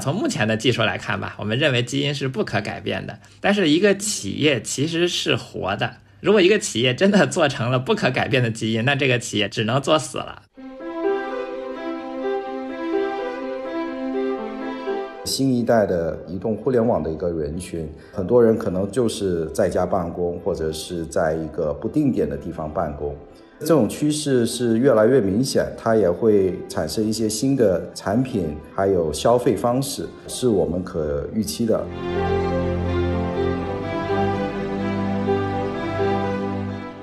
从目前的技术来看吧，我们认为基因是不可改变的。但是一个企业其实是活的，如果一个企业真的做成了不可改变的基因，那这个企业只能作死了。新一代的移动互联网的一个人群，很多人可能就是在家办公，或者是在一个不定点的地方办公。这种趋势是越来越明显，它也会产生一些新的产品，还有消费方式，是我们可预期的。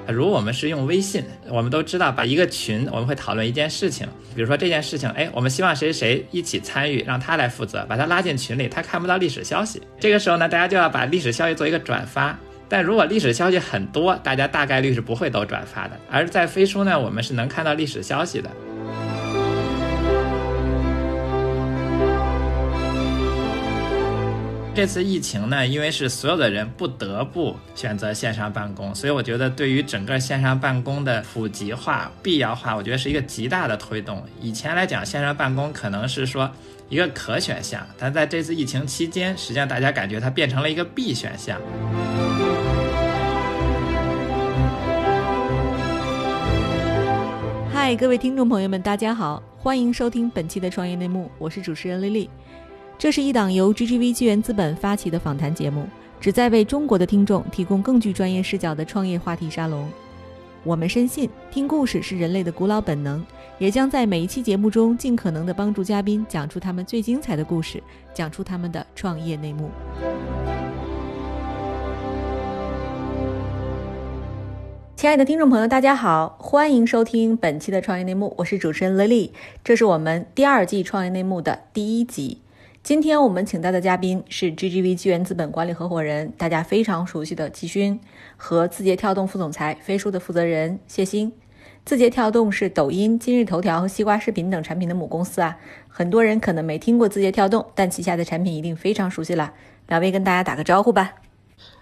如果我们是用微信，我们都知道，把一个群，我们会讨论一件事情，比如说这件事情，哎，我们希望谁谁一起参与，让他来负责，把他拉进群里，他看不到历史消息。这个时候呢，大家就要把历史消息做一个转发。但如果历史消息很多，大家大概率是不会都转发的。而在飞书呢，我们是能看到历史消息的。这次疫情呢，因为是所有的人不得不选择线上办公，所以我觉得对于整个线上办公的普及化、必要化，我觉得是一个极大的推动。以前来讲，线上办公可能是说一个可选项，但在这次疫情期间，实际上大家感觉它变成了一个必选项。嗨，各位听众朋友们，大家好，欢迎收听本期的创业内幕，我是主持人丽丽。这是一档由 GGV 纪元资本发起的访谈节目，旨在为中国的听众提供更具专业视角的创业话题沙龙。我们深信，听故事是人类的古老本能，也将在每一期节目中尽可能的帮助嘉宾讲出他们最精彩的故事，讲出他们的创业内幕。亲爱的听众朋友，大家好，欢迎收听本期的创业内幕，我是主持人 Lily，这是我们第二季创业内幕的第一集。今天我们请到的嘉宾是 GGV 纪元资本管理合伙人，大家非常熟悉的季勋和字节跳动副总裁飞书的负责人谢鑫。字节跳动是抖音、今日头条和西瓜视频等产品的母公司啊，很多人可能没听过字节跳动，但旗下的产品一定非常熟悉了。两位跟大家打个招呼吧。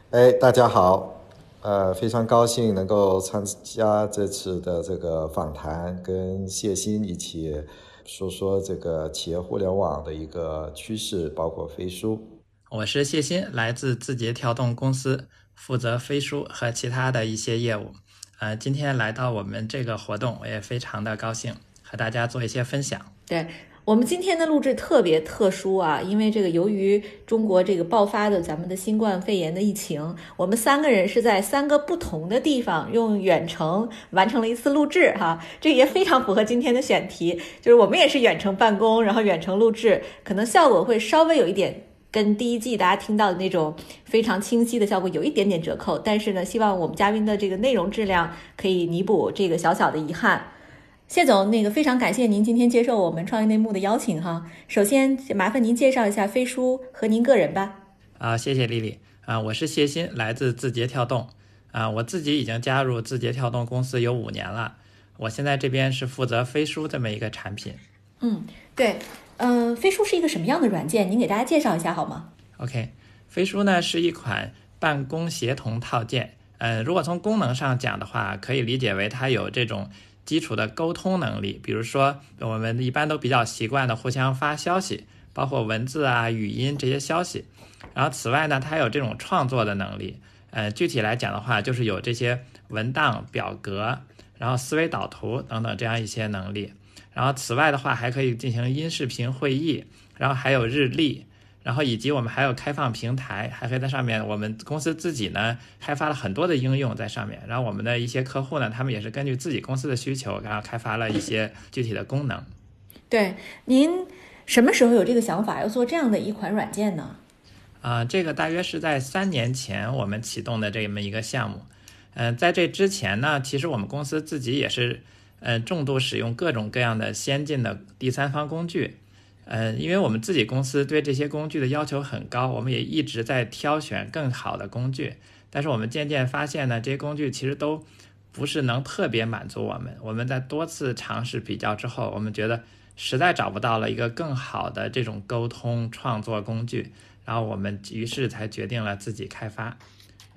哎，大家好，呃，非常高兴能够参加这次的这个访谈，跟谢鑫一起。说说这个企业互联网的一个趋势，包括飞书。我是谢鑫，来自字节跳动公司，负责飞书和其他的一些业务。呃，今天来到我们这个活动，我也非常的高兴，和大家做一些分享。对。我们今天的录制特别特殊啊，因为这个由于中国这个爆发的咱们的新冠肺炎的疫情，我们三个人是在三个不同的地方用远程完成了一次录制哈，这也非常符合今天的选题，就是我们也是远程办公，然后远程录制，可能效果会稍微有一点跟第一季大家听到的那种非常清晰的效果有一点点折扣，但是呢，希望我们嘉宾的这个内容质量可以弥补这个小小的遗憾。谢总，那个非常感谢您今天接受我们创业内幕的邀请哈。首先麻烦您介绍一下飞书和您个人吧。啊，谢谢丽丽啊，我是谢鑫，来自字节跳动啊，我自己已经加入字节跳动公司有五年了，我现在这边是负责飞书这么一个产品。嗯，对，嗯，飞书是一个什么样的软件？您给大家介绍一下好吗？OK，飞书呢是一款办公协同套件，呃，如果从功能上讲的话，可以理解为它有这种。基础的沟通能力，比如说我们一般都比较习惯的互相发消息，包括文字啊、语音这些消息。然后此外呢，它有这种创作的能力。呃，具体来讲的话，就是有这些文档、表格，然后思维导图等等这样一些能力。然后此外的话，还可以进行音视频会议，然后还有日历。然后以及我们还有开放平台，还可以在上面，我们公司自己呢开发了很多的应用在上面。然后我们的一些客户呢，他们也是根据自己公司的需求，然后开发了一些具体的功能。对，您什么时候有这个想法要做这样的一款软件呢？啊，这个大约是在三年前我们启动的这么一个项目。嗯，在这之前呢，其实我们公司自己也是，呃，重度使用各种各样的先进的第三方工具。嗯，因为我们自己公司对这些工具的要求很高，我们也一直在挑选更好的工具。但是我们渐渐发现呢，这些工具其实都不是能特别满足我们。我们在多次尝试比较之后，我们觉得实在找不到了一个更好的这种沟通创作工具，然后我们于是才决定了自己开发。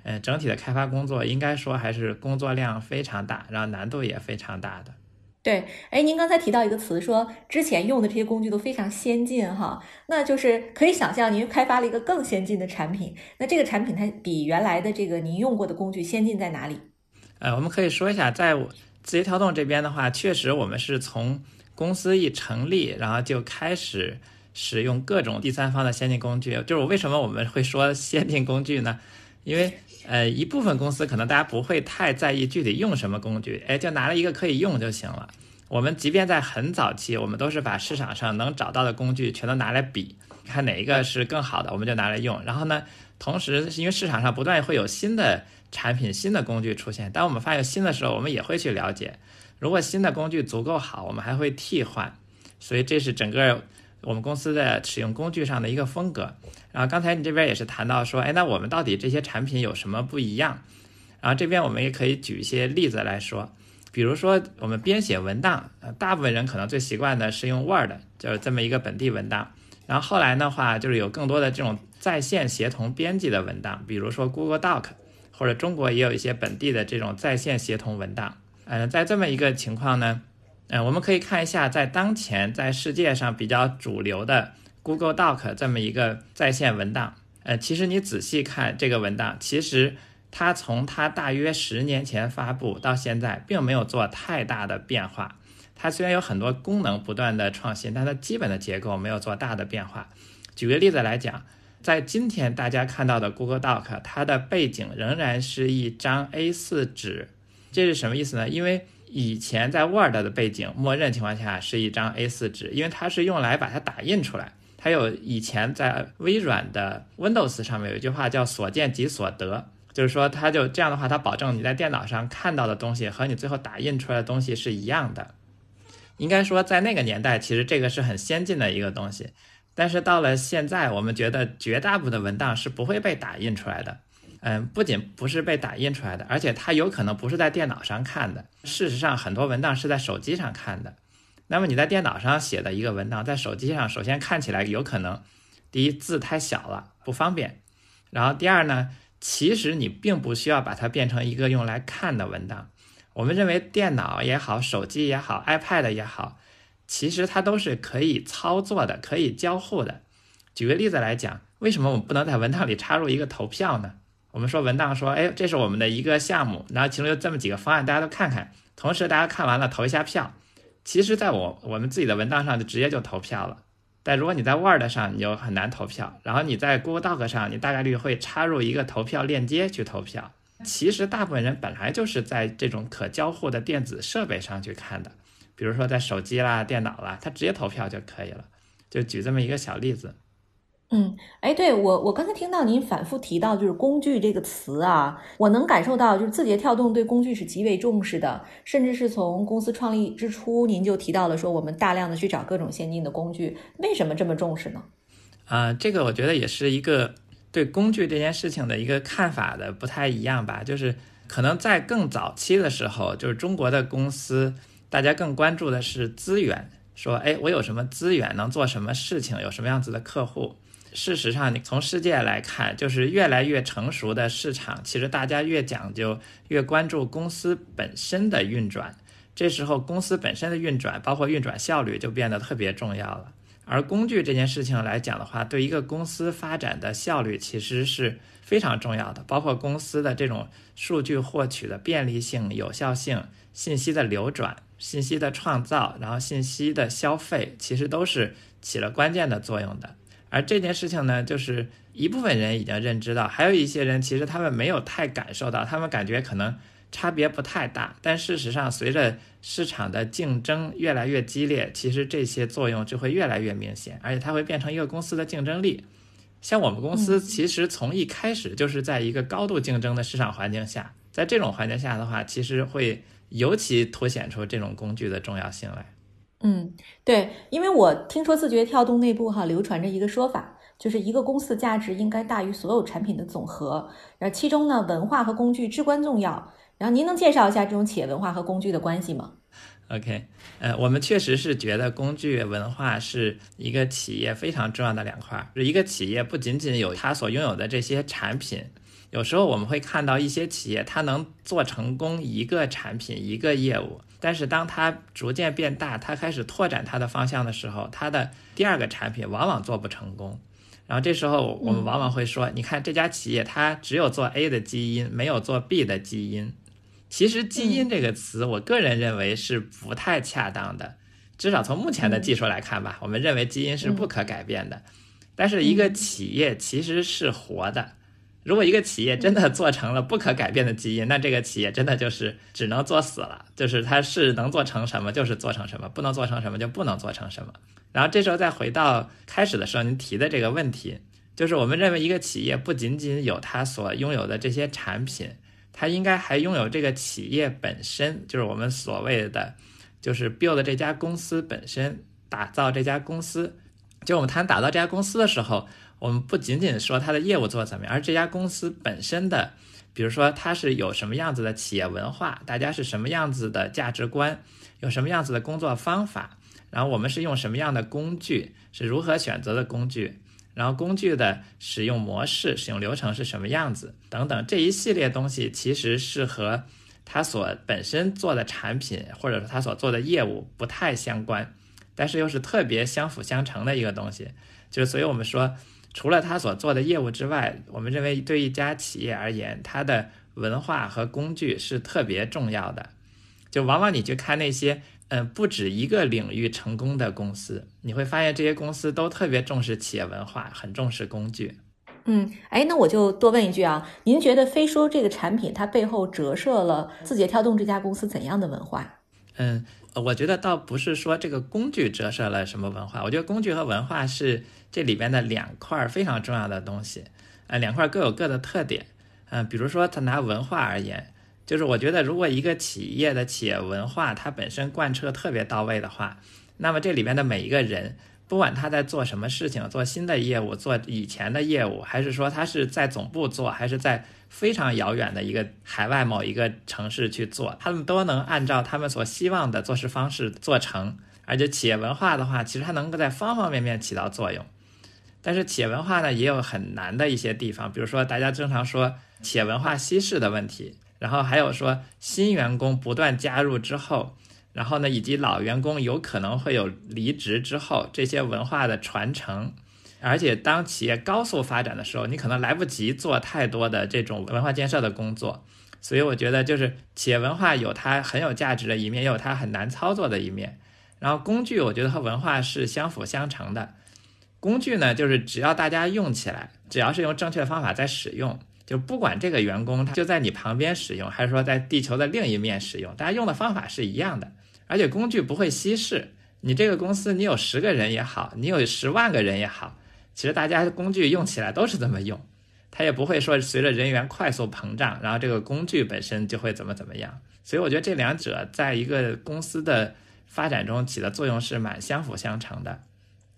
嗯，整体的开发工作应该说还是工作量非常大，然后难度也非常大的。对，哎，您刚才提到一个词，说之前用的这些工具都非常先进哈，那就是可以想象您开发了一个更先进的产品。那这个产品它比原来的这个您用过的工具先进在哪里？呃，我们可以说一下，在字节跳动这边的话，确实我们是从公司一成立，然后就开始使用各种第三方的先进工具。就是为什么我们会说先进工具呢？因为呃，一部分公司可能大家不会太在意具体用什么工具，哎，就拿了一个可以用就行了。我们即便在很早期，我们都是把市场上能找到的工具全都拿来比，看哪一个是更好的，我们就拿来用。然后呢，同时因为市场上不断会有新的产品、新的工具出现，当我们发现新的时候，我们也会去了解。如果新的工具足够好，我们还会替换。所以这是整个。我们公司的使用工具上的一个风格，然后刚才你这边也是谈到说，哎，那我们到底这些产品有什么不一样？然后这边我们也可以举一些例子来说，比如说我们编写文档，呃，大部分人可能最习惯的是用 Word，就是这么一个本地文档。然后后来的话，就是有更多的这种在线协同编辑的文档，比如说 Google Doc，或者中国也有一些本地的这种在线协同文档。嗯，在这么一个情况呢。嗯，我们可以看一下，在当前在世界上比较主流的 Google Doc 这么一个在线文档。呃，其实你仔细看这个文档，其实它从它大约十年前发布到现在，并没有做太大的变化。它虽然有很多功能不断的创新，但它基本的结构没有做大的变化。举个例子来讲，在今天大家看到的 Google Doc，它的背景仍然是一张 A4 纸。这是什么意思呢？因为以前在 Word 的背景，默认情况下是一张 A4 纸，因为它是用来把它打印出来。它有以前在微软的 Windows 上面有一句话叫“所见即所得”，就是说它就这样的话，它保证你在电脑上看到的东西和你最后打印出来的东西是一样的。应该说，在那个年代，其实这个是很先进的一个东西。但是到了现在，我们觉得绝大部分的文档是不会被打印出来的。嗯，不仅不是被打印出来的，而且它有可能不是在电脑上看的。事实上，很多文档是在手机上看的。那么你在电脑上写的一个文档，在手机上，首先看起来有可能，第一字太小了，不方便。然后第二呢，其实你并不需要把它变成一个用来看的文档。我们认为电脑也好，手机也好，iPad 也好，其实它都是可以操作的，可以交互的。举个例子来讲，为什么我们不能在文档里插入一个投票呢？我们说文档说，哎，这是我们的一个项目，然后其中有这么几个方案，大家都看看。同时，大家看完了投一下票。其实，在我我们自己的文档上就直接就投票了。但如果你在 Word 上，你就很难投票。然后你在 Google Doc 上，你大概率会插入一个投票链接去投票。其实，大部分人本来就是在这种可交互的电子设备上去看的，比如说在手机啦、电脑啦，他直接投票就可以了。就举这么一个小例子。嗯，哎，对我，我刚才听到您反复提到就是“工具”这个词啊，我能感受到就是字节跳动对工具是极为重视的，甚至是从公司创立之初，您就提到了说我们大量的去找各种先进的工具，为什么这么重视呢？啊，这个我觉得也是一个对工具这件事情的一个看法的不太一样吧，就是可能在更早期的时候，就是中国的公司，大家更关注的是资源，说，哎，我有什么资源能做什么事情，有什么样子的客户。事实上，你从世界来看，就是越来越成熟的市场，其实大家越讲究、越关注公司本身的运转。这时候，公司本身的运转，包括运转效率，就变得特别重要了。而工具这件事情来讲的话，对一个公司发展的效率其实是非常重要的，包括公司的这种数据获取的便利性、有效性、信息的流转、信息的创造，然后信息的消费，其实都是起了关键的作用的。而这件事情呢，就是一部分人已经认知到，还有一些人其实他们没有太感受到，他们感觉可能差别不太大。但事实上，随着市场的竞争越来越激烈，其实这些作用就会越来越明显，而且它会变成一个公司的竞争力。像我们公司，其实从一开始就是在一个高度竞争的市场环境下，在这种环境下的话，其实会尤其凸显出这种工具的重要性来。嗯，对，因为我听说字节跳动内部哈流传着一个说法，就是一个公司的价值应该大于所有产品的总和，然后其中呢文化和工具至关重要。然后您能介绍一下这种企业文化和工具的关系吗？OK，呃，我们确实是觉得工具文化是一个企业非常重要的两块。一个企业不仅仅有它所拥有的这些产品，有时候我们会看到一些企业，它能做成功一个产品、一个业务，但是当它逐渐变大，它开始拓展它的方向的时候，它的第二个产品往往做不成功。然后这时候我们往往会说，你看这家企业它只有做 A 的基因，没有做 B 的基因。其实“基因”这个词，我个人认为是不太恰当的，至少从目前的技术来看吧，我们认为基因是不可改变的。但是一个企业其实是活的。如果一个企业真的做成了不可改变的基因，那这个企业真的就是只能做死了。就是它是能做成什么就是做成什么，不能做成什么就不能做成什么。然后这时候再回到开始的时候您提的这个问题，就是我们认为一个企业不仅仅有它所拥有的这些产品，它应该还拥有这个企业本身，就是我们所谓的就是 build 这家公司本身，打造这家公司。就我们谈打造这家公司的时候。我们不仅仅说它的业务做怎么样，而这家公司本身的，比如说它是有什么样子的企业文化，大家是什么样子的价值观，有什么样子的工作方法，然后我们是用什么样的工具，是如何选择的工具，然后工具的使用模式、使用流程是什么样子等等，这一系列东西其实是和它所本身做的产品或者说它所做的业务不太相关，但是又是特别相辅相成的一个东西，就是所以我们说。除了他所做的业务之外，我们认为对一家企业而言，它的文化和工具是特别重要的。就往往你去看那些，嗯，不止一个领域成功的公司，你会发现这些公司都特别重视企业文化，很重视工具。嗯，哎，那我就多问一句啊，您觉得飞书这个产品它背后折射了字节跳动这家公司怎样的文化？嗯，我觉得倒不是说这个工具折射了什么文化，我觉得工具和文化是。这里边的两块非常重要的东西，呃，两块各有各的特点，嗯，比如说它拿文化而言，就是我觉得如果一个企业的企业文化它本身贯彻特别到位的话，那么这里边的每一个人，不管他在做什么事情，做新的业务，做以前的业务，还是说他是在总部做，还是在非常遥远的一个海外某一个城市去做，他们都能按照他们所希望的做事方式做成，而且企业文化的话，其实它能够在方方面面起到作用。但是企业文化呢，也有很难的一些地方，比如说大家经常说企业文化稀释的问题，然后还有说新员工不断加入之后，然后呢，以及老员工有可能会有离职之后这些文化的传承，而且当企业高速发展的时候，你可能来不及做太多的这种文化建设的工作，所以我觉得就是企业文化有它很有价值的一面，也有它很难操作的一面，然后工具我觉得和文化是相辅相成的。工具呢，就是只要大家用起来，只要是用正确的方法在使用，就不管这个员工他就在你旁边使用，还是说在地球的另一面使用，大家用的方法是一样的，而且工具不会稀释。你这个公司，你有十个人也好，你有十万个人也好，其实大家工具用起来都是这么用，它也不会说随着人员快速膨胀，然后这个工具本身就会怎么怎么样。所以我觉得这两者在一个公司的发展中起的作用是蛮相辅相成的。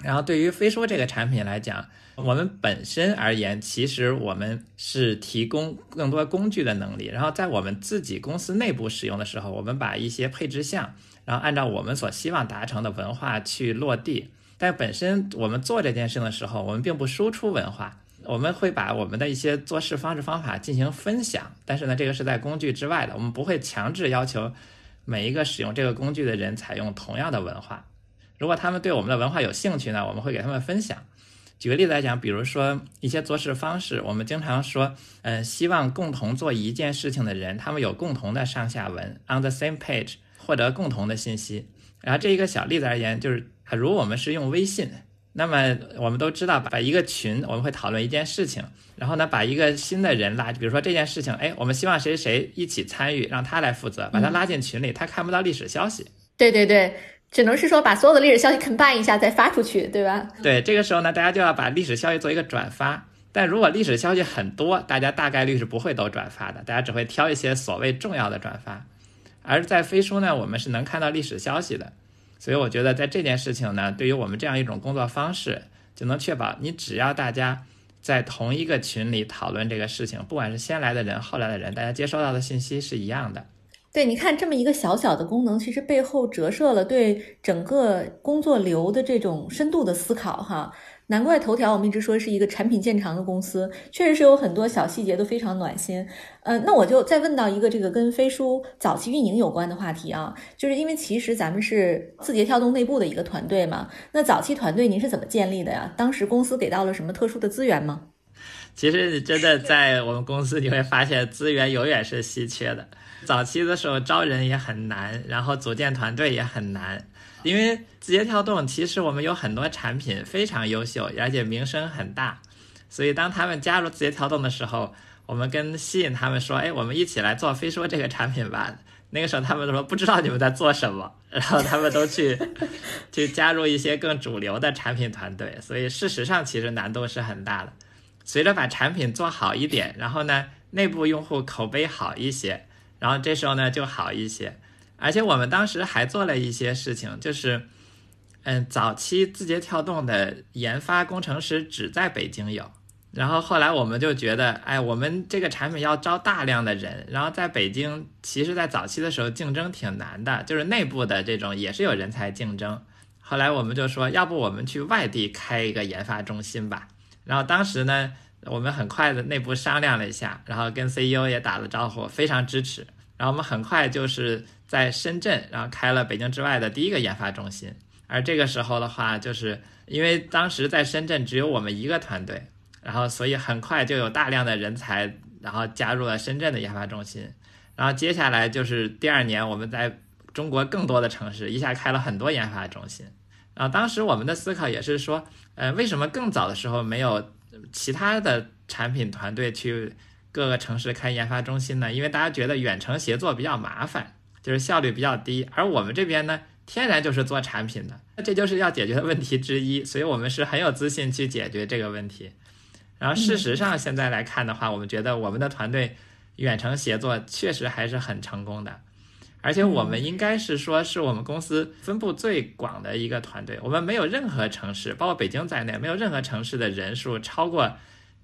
然后对于飞书这个产品来讲，我们本身而言，其实我们是提供更多工具的能力。然后在我们自己公司内部使用的时候，我们把一些配置项，然后按照我们所希望达成的文化去落地。但本身我们做这件事的时候，我们并不输出文化，我们会把我们的一些做事方式方法进行分享。但是呢，这个是在工具之外的，我们不会强制要求每一个使用这个工具的人采用同样的文化。如果他们对我们的文化有兴趣呢，我们会给他们分享。举个例子来讲，比如说一些做事方式，我们经常说，嗯，希望共同做一件事情的人，他们有共同的上下文，on the same page，获得共同的信息。然后这一个小例子而言，就是假如我们是用微信，那么我们都知道，把一个群，我们会讨论一件事情，然后呢，把一个新的人拉，比如说这件事情，哎，我们希望谁谁一起参与，让他来负责，把他拉进群里，他看不到历史消息。对对对。只能是说把所有的历史消息 combine 一下再发出去，对吧？对，这个时候呢，大家就要把历史消息做一个转发。但如果历史消息很多，大家大概率是不会都转发的，大家只会挑一些所谓重要的转发。而在飞书呢，我们是能看到历史消息的，所以我觉得在这件事情呢，对于我们这样一种工作方式，就能确保你只要大家在同一个群里讨论这个事情，不管是先来的人、后来的人，大家接收到的信息是一样的。对，你看这么一个小小的功能，其实背后折射了对整个工作流的这种深度的思考哈。难怪头条我们一直说是一个产品见长的公司，确实是有很多小细节都非常暖心。呃，那我就再问到一个这个跟飞书早期运营有关的话题啊，就是因为其实咱们是字节跳动内部的一个团队嘛，那早期团队您是怎么建立的呀？当时公司给到了什么特殊的资源吗？其实真的在我们公司你会发现资源永远是稀缺的，早期的时候招人也很难，然后组建团队也很难。因为字节跳动其实我们有很多产品非常优秀，而且名声很大，所以当他们加入字节跳动的时候，我们跟吸引他们说：“哎，我们一起来做飞说这个产品吧。”那个时候他们说不知道你们在做什么，然后他们都去 去加入一些更主流的产品团队，所以事实上其实难度是很大的。随着把产品做好一点，然后呢，内部用户口碑好一些，然后这时候呢就好一些。而且我们当时还做了一些事情，就是，嗯，早期字节跳动的研发工程师只在北京有，然后后来我们就觉得，哎，我们这个产品要招大量的人，然后在北京，其实在早期的时候竞争挺难的，就是内部的这种也是有人才竞争。后来我们就说，要不我们去外地开一个研发中心吧。然后当时呢，我们很快的内部商量了一下，然后跟 CEO 也打了招呼，非常支持。然后我们很快就是在深圳，然后开了北京之外的第一个研发中心。而这个时候的话，就是因为当时在深圳只有我们一个团队，然后所以很快就有大量的人才，然后加入了深圳的研发中心。然后接下来就是第二年，我们在中国更多的城市一下开了很多研发中心。然后当时我们的思考也是说，呃，为什么更早的时候没有其他的产品团队去？各个城市开研发中心呢，因为大家觉得远程协作比较麻烦，就是效率比较低。而我们这边呢，天然就是做产品的，那这就是要解决的问题之一，所以我们是很有自信去解决这个问题。然后事实上现在来看的话，我们觉得我们的团队远程协作确实还是很成功的，而且我们应该是说是我们公司分布最广的一个团队，我们没有任何城市，包括北京在内，没有任何城市的人数超过。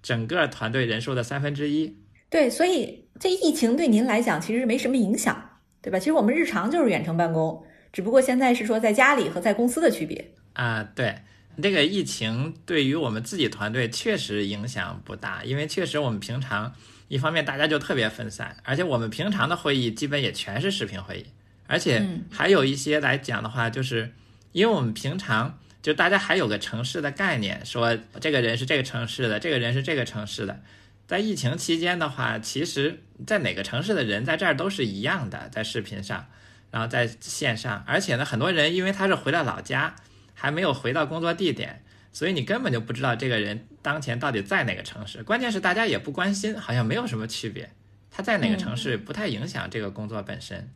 整个团队人数的三分之一，对，所以这疫情对您来讲其实没什么影响，对吧？其实我们日常就是远程办公，只不过现在是说在家里和在公司的区别啊。对，这个疫情对于我们自己团队确实影响不大，因为确实我们平常一方面大家就特别分散，而且我们平常的会议基本也全是视频会议，而且还有一些来讲的话，就是因为我们平常。就大家还有个城市的概念，说这个人是这个城市的，这个人是这个城市的。在疫情期间的话，其实在哪个城市的人在这儿都是一样的，在视频上，然后在线上。而且呢，很多人因为他是回到老家，还没有回到工作地点，所以你根本就不知道这个人当前到底在哪个城市。关键是大家也不关心，好像没有什么区别。他在哪个城市不太影响这个工作本身。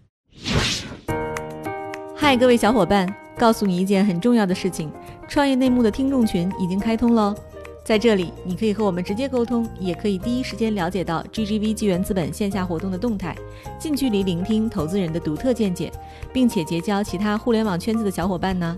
嗨，各位小伙伴，告诉你一件很重要的事情：创业内幕的听众群已经开通了。在这里，你可以和我们直接沟通，也可以第一时间了解到 GGV 纪元资本线下活动的动态，近距离聆听投资人的独特见解，并且结交其他互联网圈子的小伙伴呢。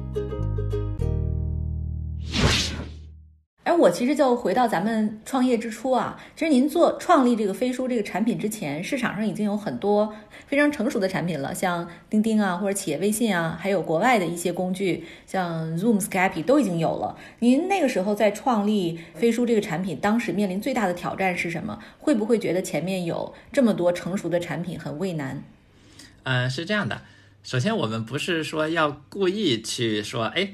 而我其实就回到咱们创业之初啊，其实您做创立这个飞书这个产品之前，市场上已经有很多非常成熟的产品了，像钉钉啊，或者企业微信啊，还有国外的一些工具，像 Zoom、Skype 都已经有了。您那个时候在创立飞书这个产品，当时面临最大的挑战是什么？会不会觉得前面有这么多成熟的产品很畏难？嗯，是这样的。首先，我们不是说要故意去说，哎。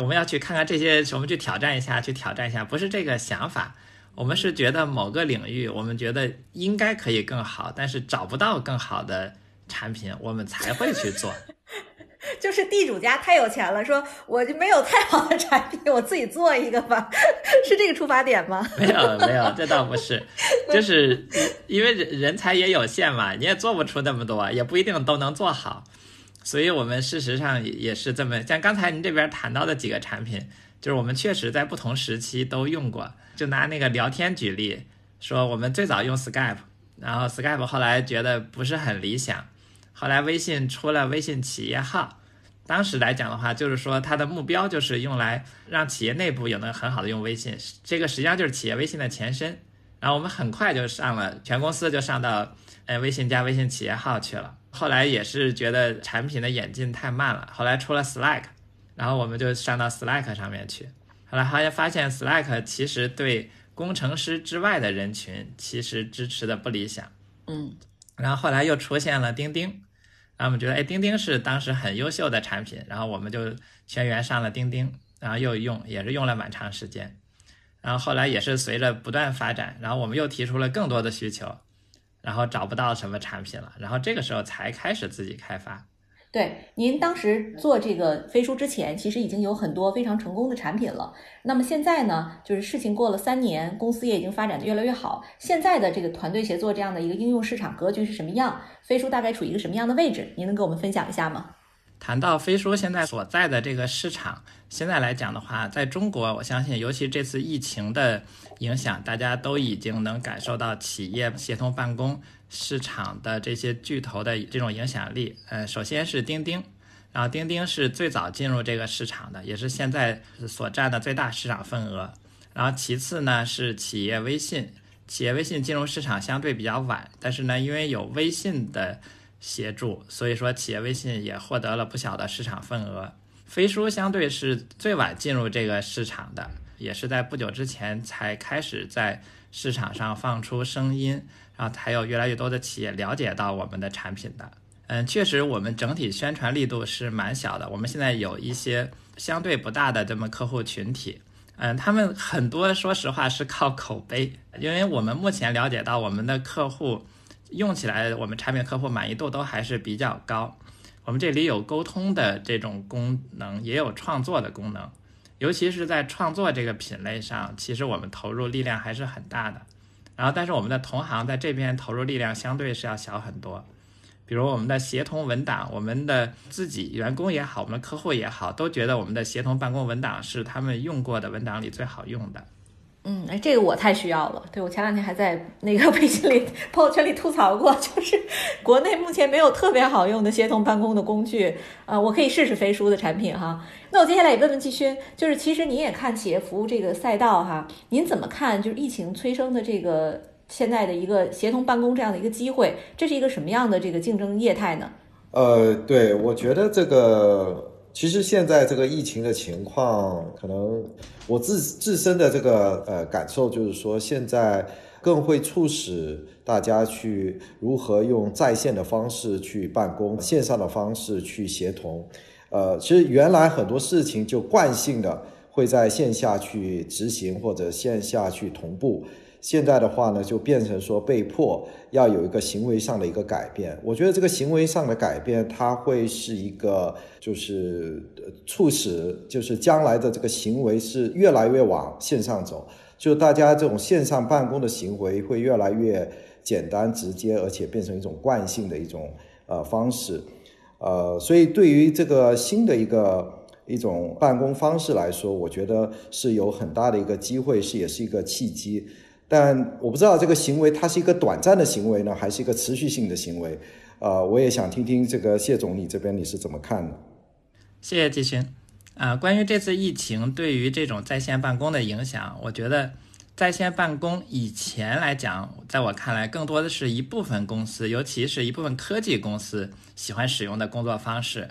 我们要去看看这些，我们去挑战一下，去挑战一下，不是这个想法。我们是觉得某个领域，我们觉得应该可以更好，但是找不到更好的产品，我们才会去做。就是地主家太有钱了，说我就没有太好的产品，我自己做一个吧，是这个出发点吗？没有，没有，这倒不是，就是因为人人才也有限嘛，你也做不出那么多，也不一定都能做好。所以，我们事实上也是这么，像刚才您这边谈到的几个产品，就是我们确实在不同时期都用过。就拿那个聊天举例，说我们最早用 Skype，然后 Skype 后来觉得不是很理想，后来微信出了微信企业号，当时来讲的话，就是说它的目标就是用来让企业内部也能很好的用微信，这个实际上就是企业微信的前身。然后我们很快就上了，全公司就上到呃微信加微信企业号去了。后来也是觉得产品的演进太慢了，后来出了 Slack，然后我们就上到 Slack 上面去。后来还发现 Slack 其实对工程师之外的人群其实支持的不理想。嗯，然后后来又出现了钉钉，然后我们觉得哎，钉钉是当时很优秀的产品，然后我们就全员上了钉钉，然后又用也是用了蛮长时间。然后后来也是随着不断发展，然后我们又提出了更多的需求，然后找不到什么产品了，然后这个时候才开始自己开发。对，您当时做这个飞书之前，其实已经有很多非常成功的产品了。那么现在呢，就是事情过了三年，公司也已经发展的越来越好。现在的这个团队协作这样的一个应用市场格局是什么样？飞书大概处于一个什么样的位置？您能给我们分享一下吗？谈到飞书现在所在的这个市场，现在来讲的话，在中国，我相信，尤其这次疫情的影响，大家都已经能感受到企业协同办公市场的这些巨头的这种影响力。呃，首先是钉钉，然后钉钉是最早进入这个市场的，也是现在所占的最大市场份额。然后其次呢是企业微信，企业微信进入市场相对比较晚，但是呢，因为有微信的。协助，所以说企业微信也获得了不小的市场份额。飞书相对是最晚进入这个市场的，也是在不久之前才开始在市场上放出声音，然后才有越来越多的企业了解到我们的产品的。嗯，确实我们整体宣传力度是蛮小的。我们现在有一些相对不大的这么客户群体，嗯，他们很多说实话是靠口碑，因为我们目前了解到我们的客户。用起来，我们产品客户满意度都还是比较高。我们这里有沟通的这种功能，也有创作的功能。尤其是在创作这个品类上，其实我们投入力量还是很大的。然后，但是我们的同行在这边投入力量相对是要小很多。比如我们的协同文档，我们的自己员工也好，我们客户也好，都觉得我们的协同办公文档是他们用过的文档里最好用的。嗯，哎，这个我太需要了。对我前两天还在那个微信里、朋友圈里吐槽过，就是国内目前没有特别好用的协同办公的工具。呃，我可以试试飞书的产品哈。那我接下来也问问季勋，就是其实您也看企业服务这个赛道哈，您怎么看？就是疫情催生的这个现在的一个协同办公这样的一个机会，这是一个什么样的这个竞争业态呢？呃，对，我觉得这个。其实现在这个疫情的情况，可能我自自身的这个呃感受就是说，现在更会促使大家去如何用在线的方式去办公，线上的方式去协同。呃，其实原来很多事情就惯性的会在线下去执行或者线下去同步。现在的话呢，就变成说被迫要有一个行为上的一个改变。我觉得这个行为上的改变，它会是一个就是促使，就是将来的这个行为是越来越往线上走，就大家这种线上办公的行为会越来越简单直接，而且变成一种惯性的一种呃方式。呃，所以对于这个新的一个一种办公方式来说，我觉得是有很大的一个机会，是也是一个契机。但我不知道这个行为它是一个短暂的行为呢，还是一个持续性的行为？呃，我也想听听这个谢总，你这边你是怎么看的？谢谢季勋。啊，关于这次疫情对于这种在线办公的影响，我觉得在线办公以前来讲，在我看来，更多的是一部分公司，尤其是一部分科技公司喜欢使用的工作方式。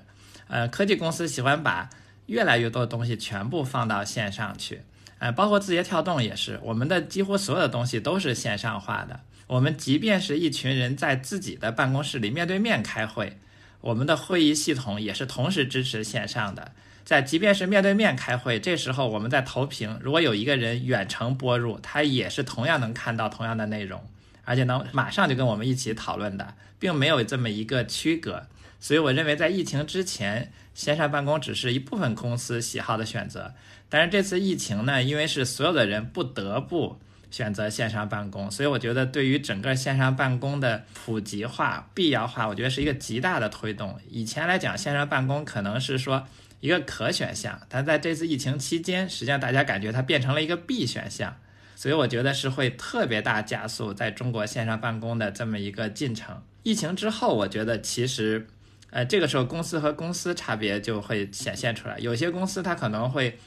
呃，科技公司喜欢把越来越多的东西全部放到线上去。哎，包括字节跳动也是，我们的几乎所有的东西都是线上化的。我们即便是一群人在自己的办公室里面对面开会，我们的会议系统也是同时支持线上的。在即便是面对面开会，这时候我们在投屏，如果有一个人远程播入，他也是同样能看到同样的内容，而且能马上就跟我们一起讨论的，并没有这么一个区隔。所以我认为，在疫情之前，线上办公只是一部分公司喜好的选择。但是这次疫情呢，因为是所有的人不得不选择线上办公，所以我觉得对于整个线上办公的普及化、必要化，我觉得是一个极大的推动。以前来讲，线上办公可能是说一个可选项，但在这次疫情期间，实际上大家感觉它变成了一个必选项。所以我觉得是会特别大加速在中国线上办公的这么一个进程。疫情之后，我觉得其实，呃，这个时候公司和公司差别就会显现出来。有些公司它可能会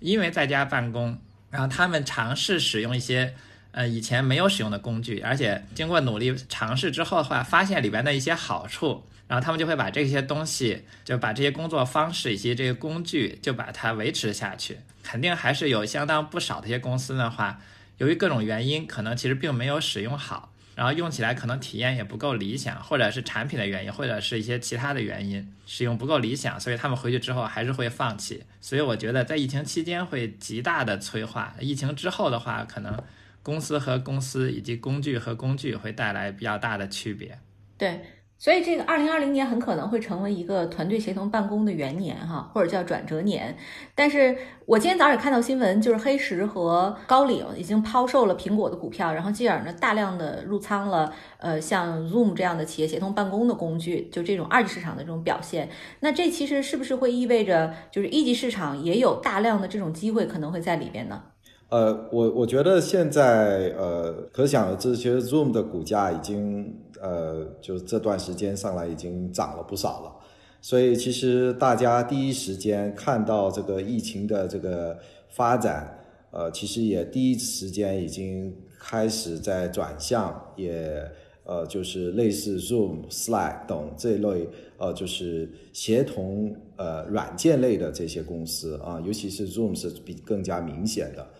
因为在家办公，然后他们尝试使用一些呃以前没有使用的工具，而且经过努力尝试之后的话，发现里边的一些好处。然后他们就会把这些东西，就把这些工作方式以及这些工具，就把它维持下去。肯定还是有相当不少的一些公司的话，由于各种原因，可能其实并没有使用好，然后用起来可能体验也不够理想，或者是产品的原因，或者是一些其他的原因，使用不够理想，所以他们回去之后还是会放弃。所以我觉得在疫情期间会极大的催化，疫情之后的话，可能公司和公司以及工具和工具会带来比较大的区别。对。所以这个二零二零年很可能会成为一个团队协同办公的元年哈，或者叫转折年。但是我今天早上也看到新闻，就是黑石和高瓴已经抛售了苹果的股票，然后继而呢大量的入仓了呃像 Zoom 这样的企业协同办公的工具，就这种二级市场的这种表现。那这其实是不是会意味着就是一级市场也有大量的这种机会可能会在里边呢？呃，我我觉得现在呃可想而知，其实 Zoom 的股价已经。呃，就这段时间上来已经涨了不少了，所以其实大家第一时间看到这个疫情的这个发展，呃，其实也第一时间已经开始在转向，也呃，就是类似 Zoom、Slack 等这类呃，就是协同呃软件类的这些公司啊，尤其是 Zoom 是比更加明显的，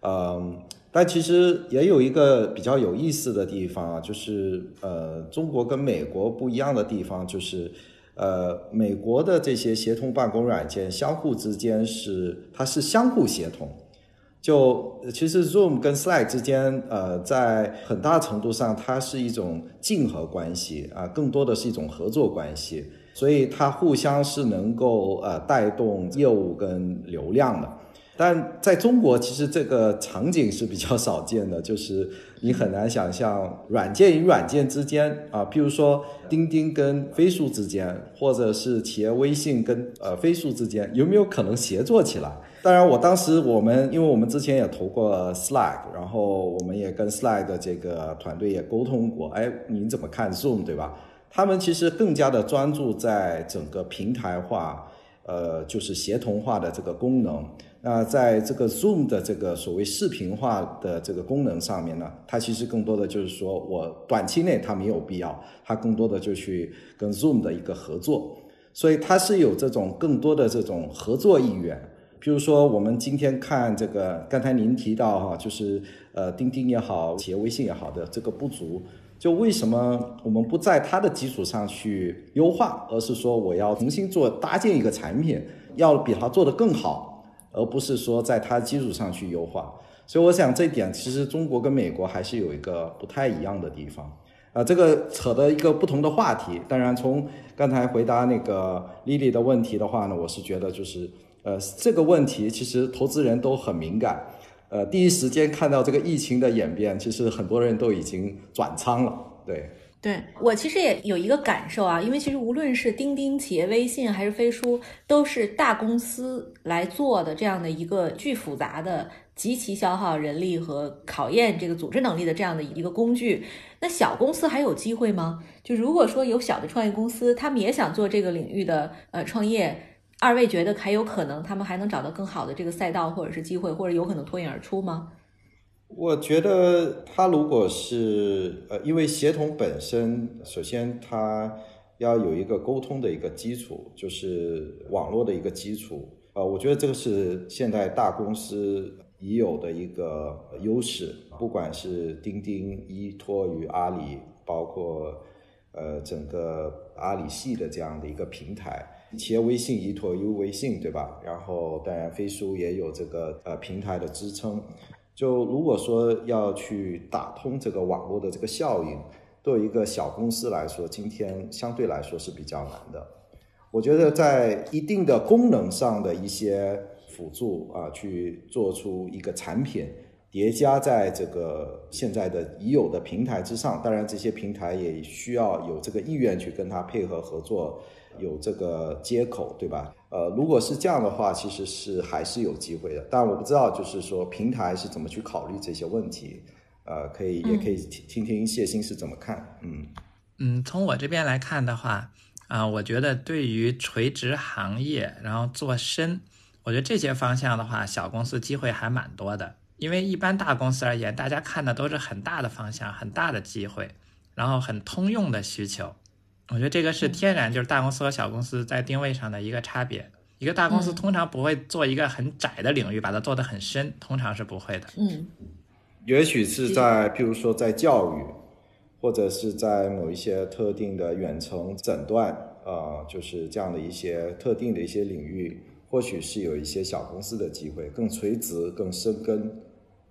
嗯。但其实也有一个比较有意思的地方啊，就是呃，中国跟美国不一样的地方就是，呃，美国的这些协同办公软件相互之间是它是相互协同，就其实 Zoom 跟 Slack 之间，呃，在很大程度上它是一种竞合关系啊，更多的是一种合作关系，所以它互相是能够呃带动业务跟流量的。但在中国，其实这个场景是比较少见的，就是你很难想象软件与软件之间啊，譬如说钉钉跟飞书之间，或者是企业微信跟呃飞书之间，有没有可能协作起来？当然，我当时我们因为我们之前也投过 Slack，然后我们也跟 Slack 的这个团队也沟通过，哎，你怎么看 Zoom 对吧？他们其实更加的专注在整个平台化，呃，就是协同化的这个功能。那在这个 Zoom 的这个所谓视频化的这个功能上面呢，它其实更多的就是说我短期内它没有必要，它更多的就去跟 Zoom 的一个合作，所以它是有这种更多的这种合作意愿。比如说我们今天看这个，刚才您提到哈，就是呃钉钉也好，企业微信也好的这个不足，就为什么我们不在它的基础上去优化，而是说我要重新做搭建一个产品，要比它做得更好。而不是说在它基础上去优化，所以我想这一点其实中国跟美国还是有一个不太一样的地方啊。这个扯的一个不同的话题。当然，从刚才回答那个 Lily 的问题的话呢，我是觉得就是呃这个问题其实投资人都很敏感，呃第一时间看到这个疫情的演变，其实很多人都已经转仓了，对。对我其实也有一个感受啊，因为其实无论是钉钉、企业微信还是飞书，都是大公司来做的这样的一个巨复杂的、极其消耗人力和考验这个组织能力的这样的一个工具。那小公司还有机会吗？就如果说有小的创业公司，他们也想做这个领域的呃创业，二位觉得还有可能，他们还能找到更好的这个赛道或者是机会，或者有可能脱颖而出吗？我觉得它如果是呃，因为协同本身，首先它要有一个沟通的一个基础，就是网络的一个基础。呃，我觉得这个是现在大公司已有的一个优势，不管是钉钉依托于阿里，包括呃整个阿里系的这样的一个平台，企业微信依托于微信，对吧？然后当然飞书也有这个呃平台的支撑。就如果说要去打通这个网络的这个效应，对一个小公司来说，今天相对来说是比较难的。我觉得在一定的功能上的一些辅助啊，去做出一个产品叠加在这个现在的已有的平台之上，当然这些平台也需要有这个意愿去跟它配合合作，有这个接口，对吧？呃，如果是这样的话，其实是还是有机会的。但我不知道，就是说平台是怎么去考虑这些问题。呃，可以也可以听听听谢鑫是怎么看。嗯嗯，从我这边来看的话，啊，我觉得对于垂直行业，然后做深，我觉得这些方向的话，小公司机会还蛮多的。因为一般大公司而言，大家看的都是很大的方向、很大的机会，然后很通用的需求。我觉得这个是天然就是大公司和小公司在定位上的一个差别。一个大公司通常不会做一个很窄的领域，把它做得很深，通常是不会的。嗯，也许是在譬如说在教育，或者是在某一些特定的远程诊断，呃，就是这样的一些特定的一些领域，或许是有一些小公司的机会，更垂直、更深根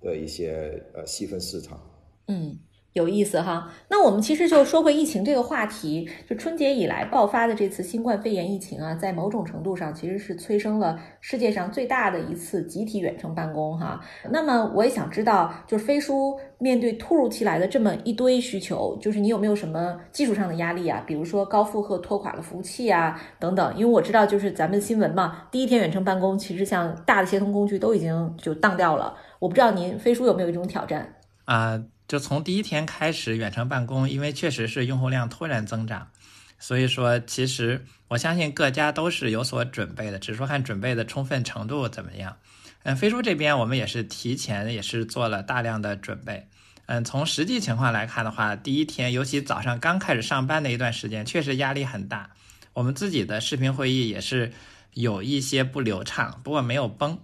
的一些呃细分市场。嗯。有意思哈，那我们其实就说回疫情这个话题，就春节以来爆发的这次新冠肺炎疫情啊，在某种程度上其实是催生了世界上最大的一次集体远程办公哈。那么我也想知道，就是飞书面对突如其来的这么一堆需求，就是你有没有什么技术上的压力啊？比如说高负荷拖垮了服务器啊等等。因为我知道，就是咱们新闻嘛，第一天远程办公，其实像大的协同工具都已经就当掉了。我不知道您飞书有没有一种挑战啊？就从第一天开始远程办公，因为确实是用户量突然增长，所以说其实我相信各家都是有所准备的，只是说看准备的充分程度怎么样。嗯，飞书这边我们也是提前也是做了大量的准备。嗯，从实际情况来看的话，第一天尤其早上刚开始上班那一段时间，确实压力很大。我们自己的视频会议也是有一些不流畅，不过没有崩，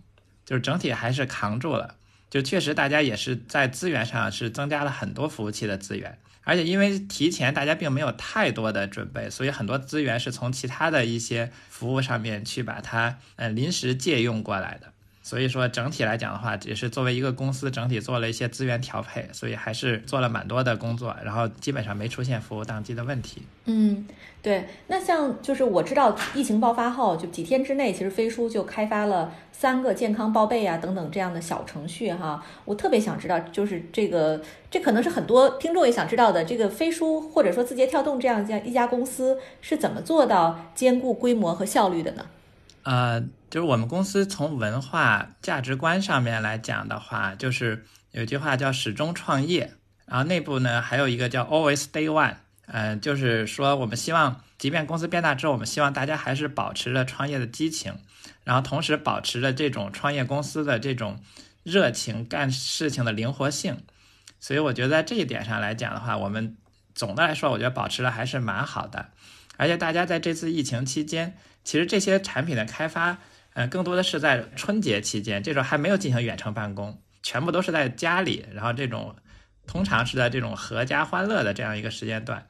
就是整体还是扛住了。就确实，大家也是在资源上是增加了很多服务器的资源，而且因为提前大家并没有太多的准备，所以很多资源是从其他的一些服务上面去把它呃临时借用过来的。所以说整体来讲的话，也是作为一个公司整体做了一些资源调配，所以还是做了蛮多的工作，然后基本上没出现服务宕机的问题。嗯，对。那像就是我知道疫情爆发后，就几天之内，其实飞书就开发了三个健康报备啊等等这样的小程序哈。我特别想知道，就是这个这可能是很多听众也想知道的，这个飞书或者说字节跳动这样一家一家公司是怎么做到兼顾规模和效率的呢？呃。就是我们公司从文化价值观上面来讲的话，就是有句话叫“始终创业”，然后内部呢还有一个叫 “always day one”。嗯，就是说我们希望，即便公司变大之后，我们希望大家还是保持着创业的激情，然后同时保持着这种创业公司的这种热情、干事情的灵活性。所以我觉得在这一点上来讲的话，我们总的来说，我觉得保持的还是蛮好的。而且大家在这次疫情期间，其实这些产品的开发。嗯，更多的是在春节期间，这时候还没有进行远程办公，全部都是在家里，然后这种通常是在这种阖家欢乐的这样一个时间段，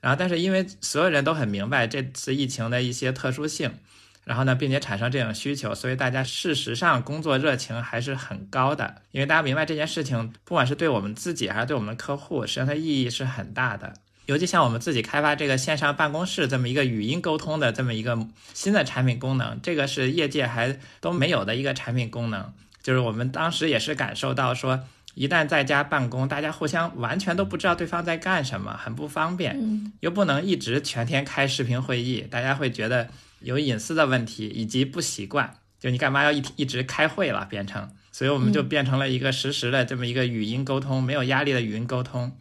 然后但是因为所有人都很明白这次疫情的一些特殊性，然后呢，并且产生这种需求，所以大家事实上工作热情还是很高的，因为大家明白这件事情，不管是对我们自己还是对我们的客户，实际上它意义是很大的。尤其像我们自己开发这个线上办公室这么一个语音沟通的这么一个新的产品功能，这个是业界还都没有的一个产品功能。就是我们当时也是感受到说，一旦在家办公，大家互相完全都不知道对方在干什么，很不方便，又不能一直全天开视频会议，大家会觉得有隐私的问题以及不习惯。就你干嘛要一一直开会了？变成，所以我们就变成了一个实时的这么一个语音沟通，没有压力的语音沟通。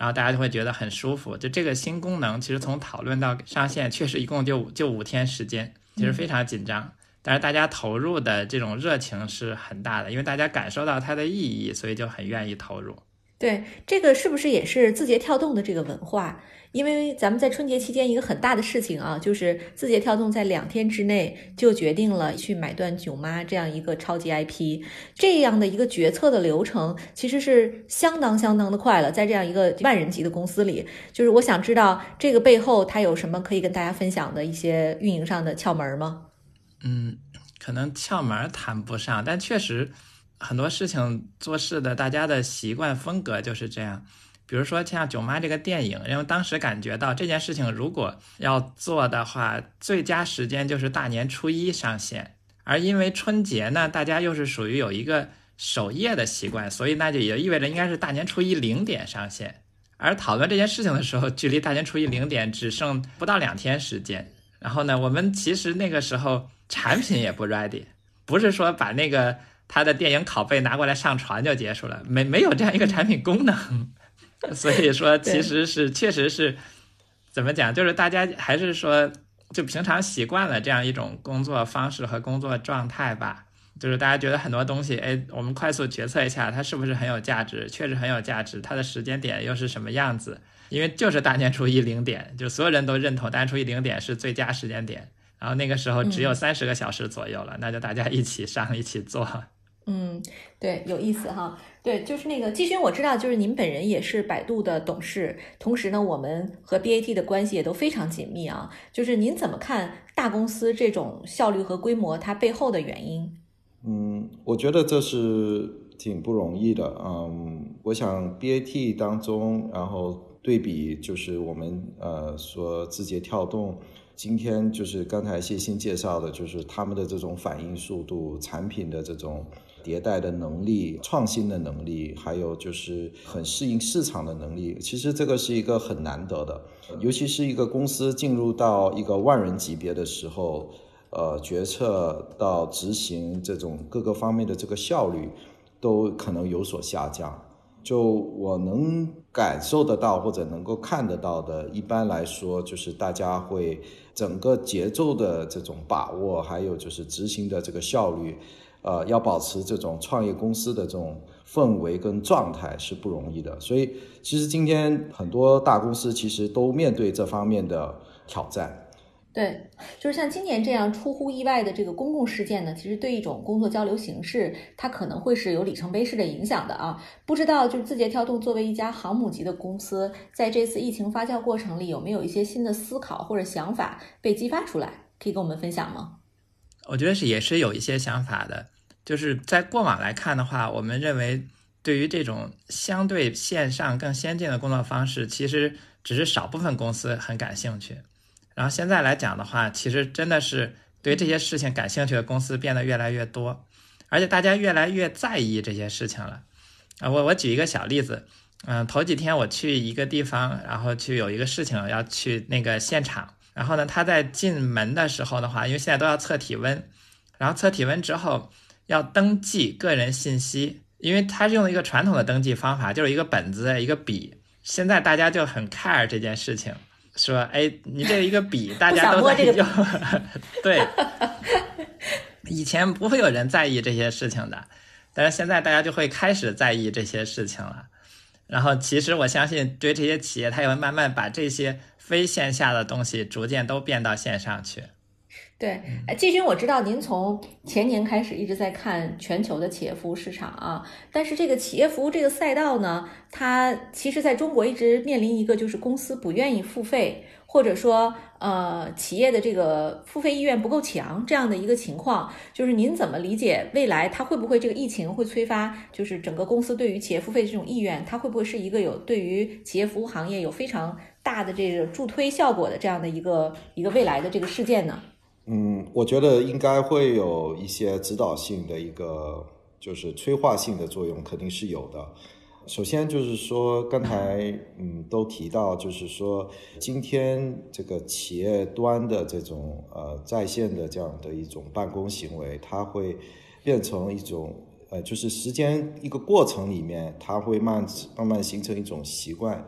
然后大家就会觉得很舒服。就这个新功能，其实从讨论到上线，确实一共就就五天时间，其实非常紧张。但是大家投入的这种热情是很大的，因为大家感受到它的意义，所以就很愿意投入。对，这个是不是也是字节跳动的这个文化？因为咱们在春节期间一个很大的事情啊，就是字节跳动在两天之内就决定了去买断囧妈这样一个超级 IP，这样的一个决策的流程其实是相当相当的快了。在这样一个万人级的公司里，就是我想知道这个背后它有什么可以跟大家分享的一些运营上的窍门吗？嗯，可能窍门谈不上，但确实很多事情做事的大家的习惯风格就是这样。比如说像《囧妈》这个电影，因为当时感觉到这件事情如果要做的话，最佳时间就是大年初一上线。而因为春节呢，大家又是属于有一个守夜的习惯，所以那就也意味着应该是大年初一零点上线。而讨论这件事情的时候，距离大年初一零点只剩不到两天时间，然后呢，我们其实那个时候产品也不 ready，不是说把那个他的电影拷贝拿过来上传就结束了，没没有这样一个产品功能。所以说，其实是确实是怎么讲，就是大家还是说，就平常习惯了这样一种工作方式和工作状态吧。就是大家觉得很多东西，哎，我们快速决策一下，它是不是很有价值？确实很有价值。它的时间点又是什么样子？因为就是大年初一零点，就所有人都认同大年初一零点是最佳时间点。然后那个时候只有三十个小时左右了，那就大家一起上，一起做。嗯，对，有意思哈。对，就是那个季勋，我知道，就是您本人也是百度的董事，同时呢，我们和 BAT 的关系也都非常紧密啊。就是您怎么看大公司这种效率和规模它背后的原因？嗯，我觉得这是挺不容易的。嗯，我想 BAT 当中，然后对比就是我们呃说字节跳动，今天就是刚才谢鑫介绍的，就是他们的这种反应速度、产品的这种迭代的能力、创新的能力，还有就是很适应市场的能力。其实这个是一个很难得的，尤其是一个公司进入到一个万人级别的时候。呃，决策到执行这种各个方面的这个效率，都可能有所下降。就我能感受得到或者能够看得到的，一般来说就是大家会整个节奏的这种把握，还有就是执行的这个效率，呃，要保持这种创业公司的这种氛围跟状态是不容易的。所以，其实今天很多大公司其实都面对这方面的挑战。对，就是像今年这样出乎意外的这个公共事件呢，其实对一种工作交流形式，它可能会是有里程碑式的影响的啊。不知道就是字节跳动作为一家航母级的公司，在这次疫情发酵过程里，有没有一些新的思考或者想法被激发出来，可以跟我们分享吗？我觉得是也是有一些想法的，就是在过往来看的话，我们认为对于这种相对线上更先进的工作方式，其实只是少部分公司很感兴趣。然后现在来讲的话，其实真的是对这些事情感兴趣的公司变得越来越多，而且大家越来越在意这些事情了。啊，我我举一个小例子，嗯，头几天我去一个地方，然后去有一个事情要去那个现场，然后呢，他在进门的时候的话，因为现在都要测体温，然后测体温之后要登记个人信息，因为他是用一个传统的登记方法，就是一个本子一个笔，现在大家就很 care 这件事情。说，哎，你这一个笔，大家都在用，对。以前不会有人在意这些事情的，但是现在大家就会开始在意这些事情了。然后，其实我相信，对这些企业，它也会慢慢把这些非线下的东西逐渐都变到线上去。对，哎，季军，我知道您从前年开始一直在看全球的企业服务市场啊，但是这个企业服务这个赛道呢，它其实在中国一直面临一个就是公司不愿意付费，或者说呃企业的这个付费意愿不够强这样的一个情况，就是您怎么理解未来它会不会这个疫情会催发，就是整个公司对于企业付费这种意愿，它会不会是一个有对于企业服务行业有非常大的这个助推效果的这样的一个一个未来的这个事件呢？嗯，我觉得应该会有一些指导性的一个，就是催化性的作用，肯定是有的。首先就是说，刚才嗯都提到，就是说今天这个企业端的这种呃在线的这样的一种办公行为，它会变成一种呃，就是时间一个过程里面，它会慢慢慢形成一种习惯，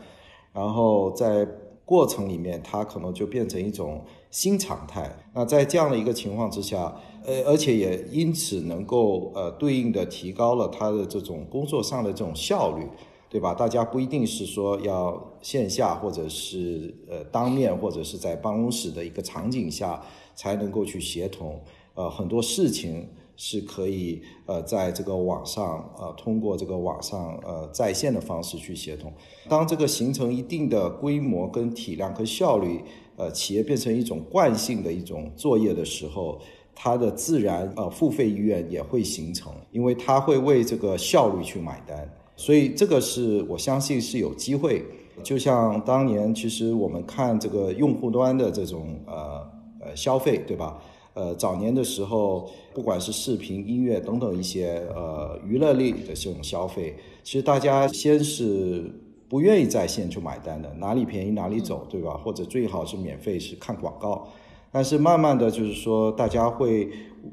然后在过程里面，它可能就变成一种。新常态。那在这样的一个情况之下，呃，而且也因此能够呃对应的提高了他的这种工作上的这种效率，对吧？大家不一定是说要线下或者是呃当面或者是在办公室的一个场景下才能够去协同，呃，很多事情是可以呃在这个网上呃通过这个网上呃在线的方式去协同。当这个形成一定的规模跟体量和效率。呃，企业变成一种惯性的一种作业的时候，它的自然呃付费意愿也会形成，因为它会为这个效率去买单，所以这个是我相信是有机会。就像当年其实我们看这个用户端的这种呃呃消费，对吧？呃，早年的时候，不管是视频、音乐等等一些呃娱乐类的这种消费，其实大家先是。不愿意在线去买单的，哪里便宜哪里走，对吧？或者最好是免费，是看广告。但是慢慢的就是说，大家会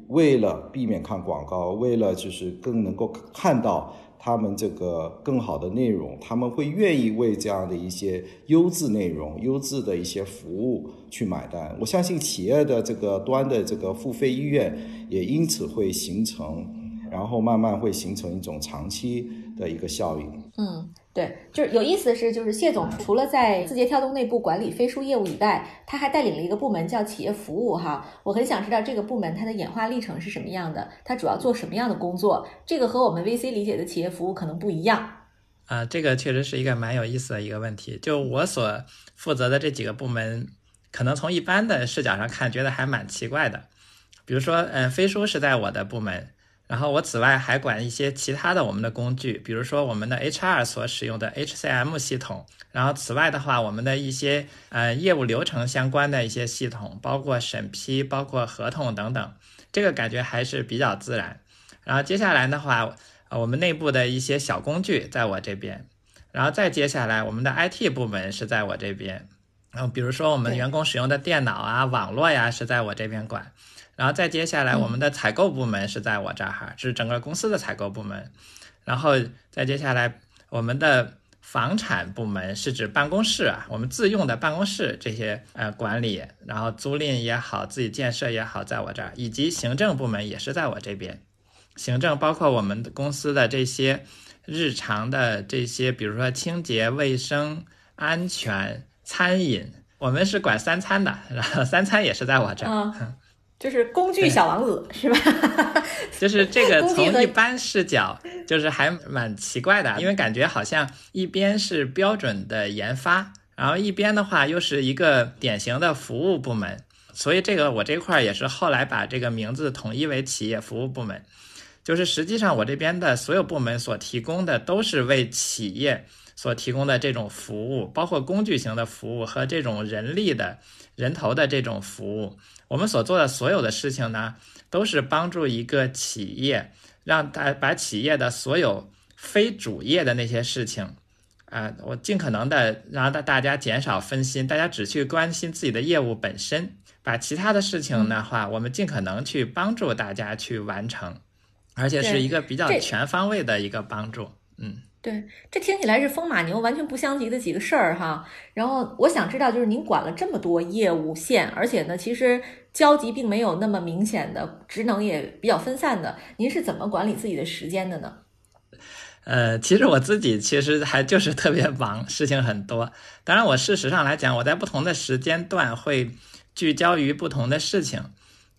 为了避免看广告，为了就是更能够看到他们这个更好的内容，他们会愿意为这样的一些优质内容、优质的一些服务去买单。我相信企业的这个端的这个付费意愿也因此会形成，然后慢慢会形成一种长期的一个效应。嗯。对，就是有意思的是，就是谢总除了在字节跳动内部管理飞书业务以外，他还带领了一个部门叫企业服务哈。我很想知道这个部门它的演化历程是什么样的，它主要做什么样的工作？这个和我们 VC 理解的企业服务可能不一样。啊，这个确实是一个蛮有意思的一个问题。就我所负责的这几个部门，可能从一般的视角上看，觉得还蛮奇怪的。比如说，嗯，飞书是在我的部门。然后我此外还管一些其他的我们的工具，比如说我们的 HR 所使用的 HCM 系统。然后此外的话，我们的一些呃业务流程相关的一些系统，包括审批、包括合同等等，这个感觉还是比较自然。然后接下来的话，我们内部的一些小工具在我这边，然后再接下来我们的 IT 部门是在我这边。然后比如说我们员工使用的电脑啊、网络呀是在我这边管。然后再接下来，我们的采购部门是在我这儿哈，是整个公司的采购部门。然后再接下来，我们的房产部门是指办公室啊，我们自用的办公室这些呃管理，然后租赁也好，自己建设也好，在我这儿，以及行政部门也是在我这边。行政包括我们公司的这些日常的这些，比如说清洁、卫生、安全、餐饮，我们是管三餐的，然后三餐也是在我这儿。就是工具小王子是吧？就是这个 从一般视角，就是还蛮奇怪的，因为感觉好像一边是标准的研发，然后一边的话又是一个典型的服务部门，所以这个我这块也是后来把这个名字统一为企业服务部门。就是实际上我这边的所有部门所提供的都是为企业所提供的这种服务，包括工具型的服务和这种人力的人头的这种服务。我们所做的所有的事情呢，都是帮助一个企业，让大把企业的所有非主业的那些事情，啊，我尽可能的让大大家减少分心，大家只去关心自己的业务本身，把其他的事情的话，我们尽可能去帮助大家去完成，而且是一个比较全方位的一个帮助，嗯。对，这听起来是风马牛完全不相及的几个事儿哈。然后我想知道，就是您管了这么多业务线，而且呢，其实交集并没有那么明显的，职能也比较分散的，您是怎么管理自己的时间的呢？呃，其实我自己其实还就是特别忙，事情很多。当然，我事实上来讲，我在不同的时间段会聚焦于不同的事情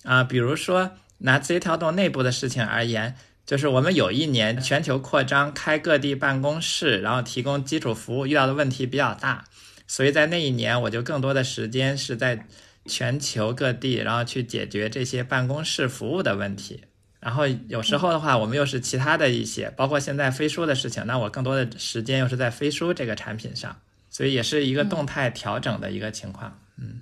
啊，比如说拿字节跳动内部的事情而言。就是我们有一年全球扩张，开各地办公室，然后提供基础服务，遇到的问题比较大，所以在那一年我就更多的时间是在全球各地，然后去解决这些办公室服务的问题。然后有时候的话，我们又是其他的一些，包括现在飞书的事情，那我更多的时间又是在飞书这个产品上，所以也是一个动态调整的一个情况。嗯。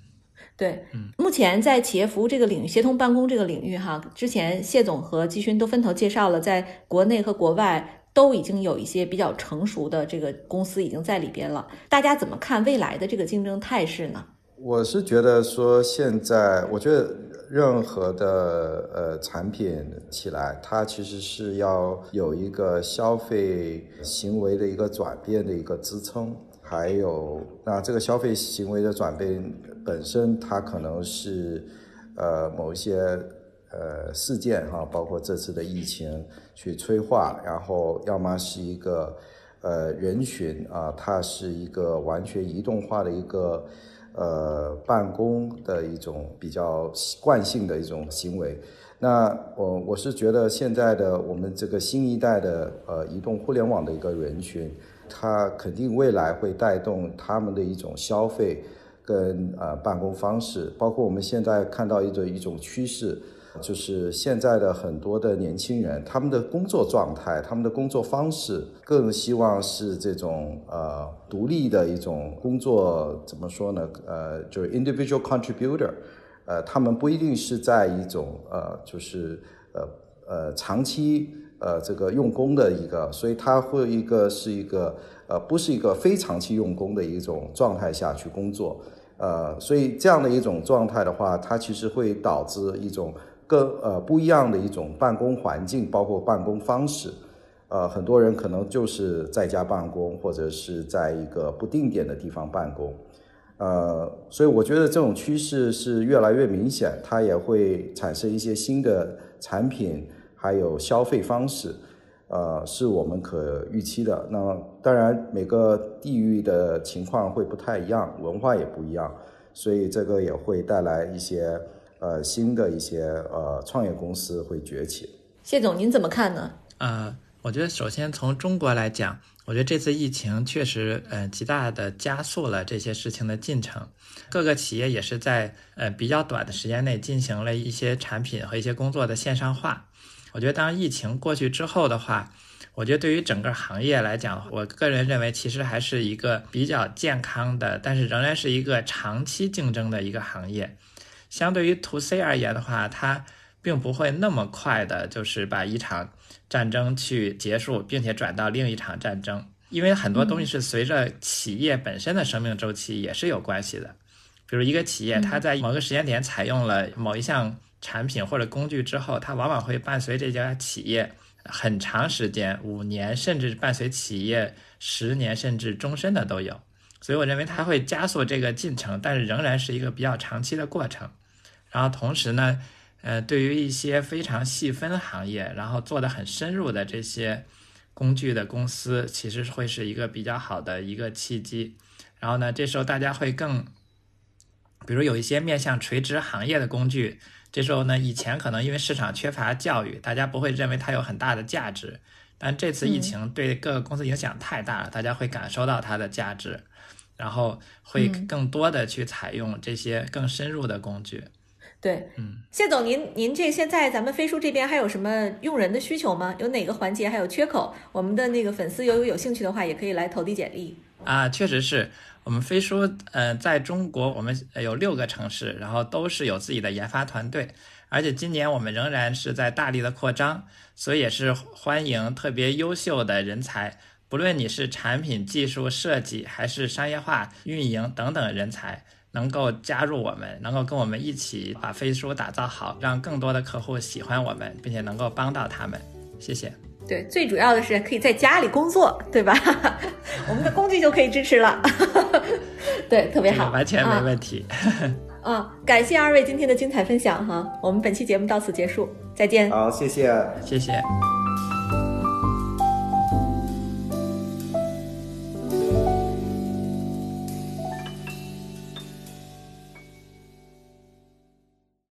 对，嗯目前在企业服务这个领域，协同办公这个领域，哈，之前谢总和季勋都分头介绍了，在国内和国外都已经有一些比较成熟的这个公司已经在里边了。大家怎么看未来的这个竞争态势呢？我是觉得说，现在我觉得任何的呃产品起来，它其实是要有一个消费行为的一个转变的一个支撑。还有，那这个消费行为的转变本身，它可能是，呃，某一些呃事件哈，包括这次的疫情去催化，然后要么是一个呃人群啊，它是一个完全移动化的一个呃办公的一种比较惯性的一种行为。那我我是觉得现在的我们这个新一代的呃移动互联网的一个人群。它肯定未来会带动他们的一种消费跟呃办公方式，包括我们现在看到一种一种趋势，就是现在的很多的年轻人，他们的工作状态、他们的工作方式，更希望是这种呃独立的一种工作，怎么说呢？呃，就是 individual contributor，呃，他们不一定是在一种呃，就是呃呃长期。呃，这个用功的一个，所以他会一个是一个呃，不是一个非长期用功的一种状态下去工作，呃，所以这样的一种状态的话，它其实会导致一种更呃不一样的一种办公环境，包括办公方式。呃，很多人可能就是在家办公，或者是在一个不定点的地方办公。呃，所以我觉得这种趋势是越来越明显，它也会产生一些新的产品，还有消费方式。呃，是我们可预期的。那当然，每个地域的情况会不太一样，文化也不一样，所以这个也会带来一些呃新的一些呃创业公司会崛起。谢总，您怎么看呢？呃，我觉得首先从中国来讲，我觉得这次疫情确实呃极大的加速了这些事情的进程，各个企业也是在呃比较短的时间内进行了一些产品和一些工作的线上化。我觉得，当疫情过去之后的话，我觉得对于整个行业来讲，我个人认为其实还是一个比较健康的，但是仍然是一个长期竞争的一个行业。相对于 to C 而言的话，它并不会那么快的，就是把一场战争去结束，并且转到另一场战争，因为很多东西是随着企业本身的生命周期也是有关系的。比如一个企业，它在某个时间点采用了某一项。产品或者工具之后，它往往会伴随这家企业很长时间，五年甚至伴随企业十年甚至终身的都有。所以我认为它会加速这个进程，但是仍然是一个比较长期的过程。然后同时呢，呃，对于一些非常细分行业，然后做的很深入的这些工具的公司，其实会是一个比较好的一个契机。然后呢，这时候大家会更，比如有一些面向垂直行业的工具。这时候呢，以前可能因为市场缺乏教育，大家不会认为它有很大的价值。但这次疫情对各个公司影响太大了，大家会感受到它的价值，然后会更多的去采用这些更深入的工具。对，嗯，谢总，您您这现在咱们飞书这边还有什么用人的需求吗？有哪个环节还有缺口？我们的那个粉丝有有兴趣的话，也可以来投递简历。啊，确实是。我们飞书，嗯，在中国我们有六个城市，然后都是有自己的研发团队，而且今年我们仍然是在大力的扩张，所以也是欢迎特别优秀的人才，不论你是产品技术设计还是商业化运营等等人才，能够加入我们，能够跟我们一起把飞书打造好，让更多的客户喜欢我们，并且能够帮到他们。谢谢。对，最主要的是可以在家里工作，对吧？我们的工具就可以支持了。对，特别好，完全没问题。嗯，感谢二位今天的精彩分享哈，我们本期节目到此结束，再见。好，谢谢，谢谢。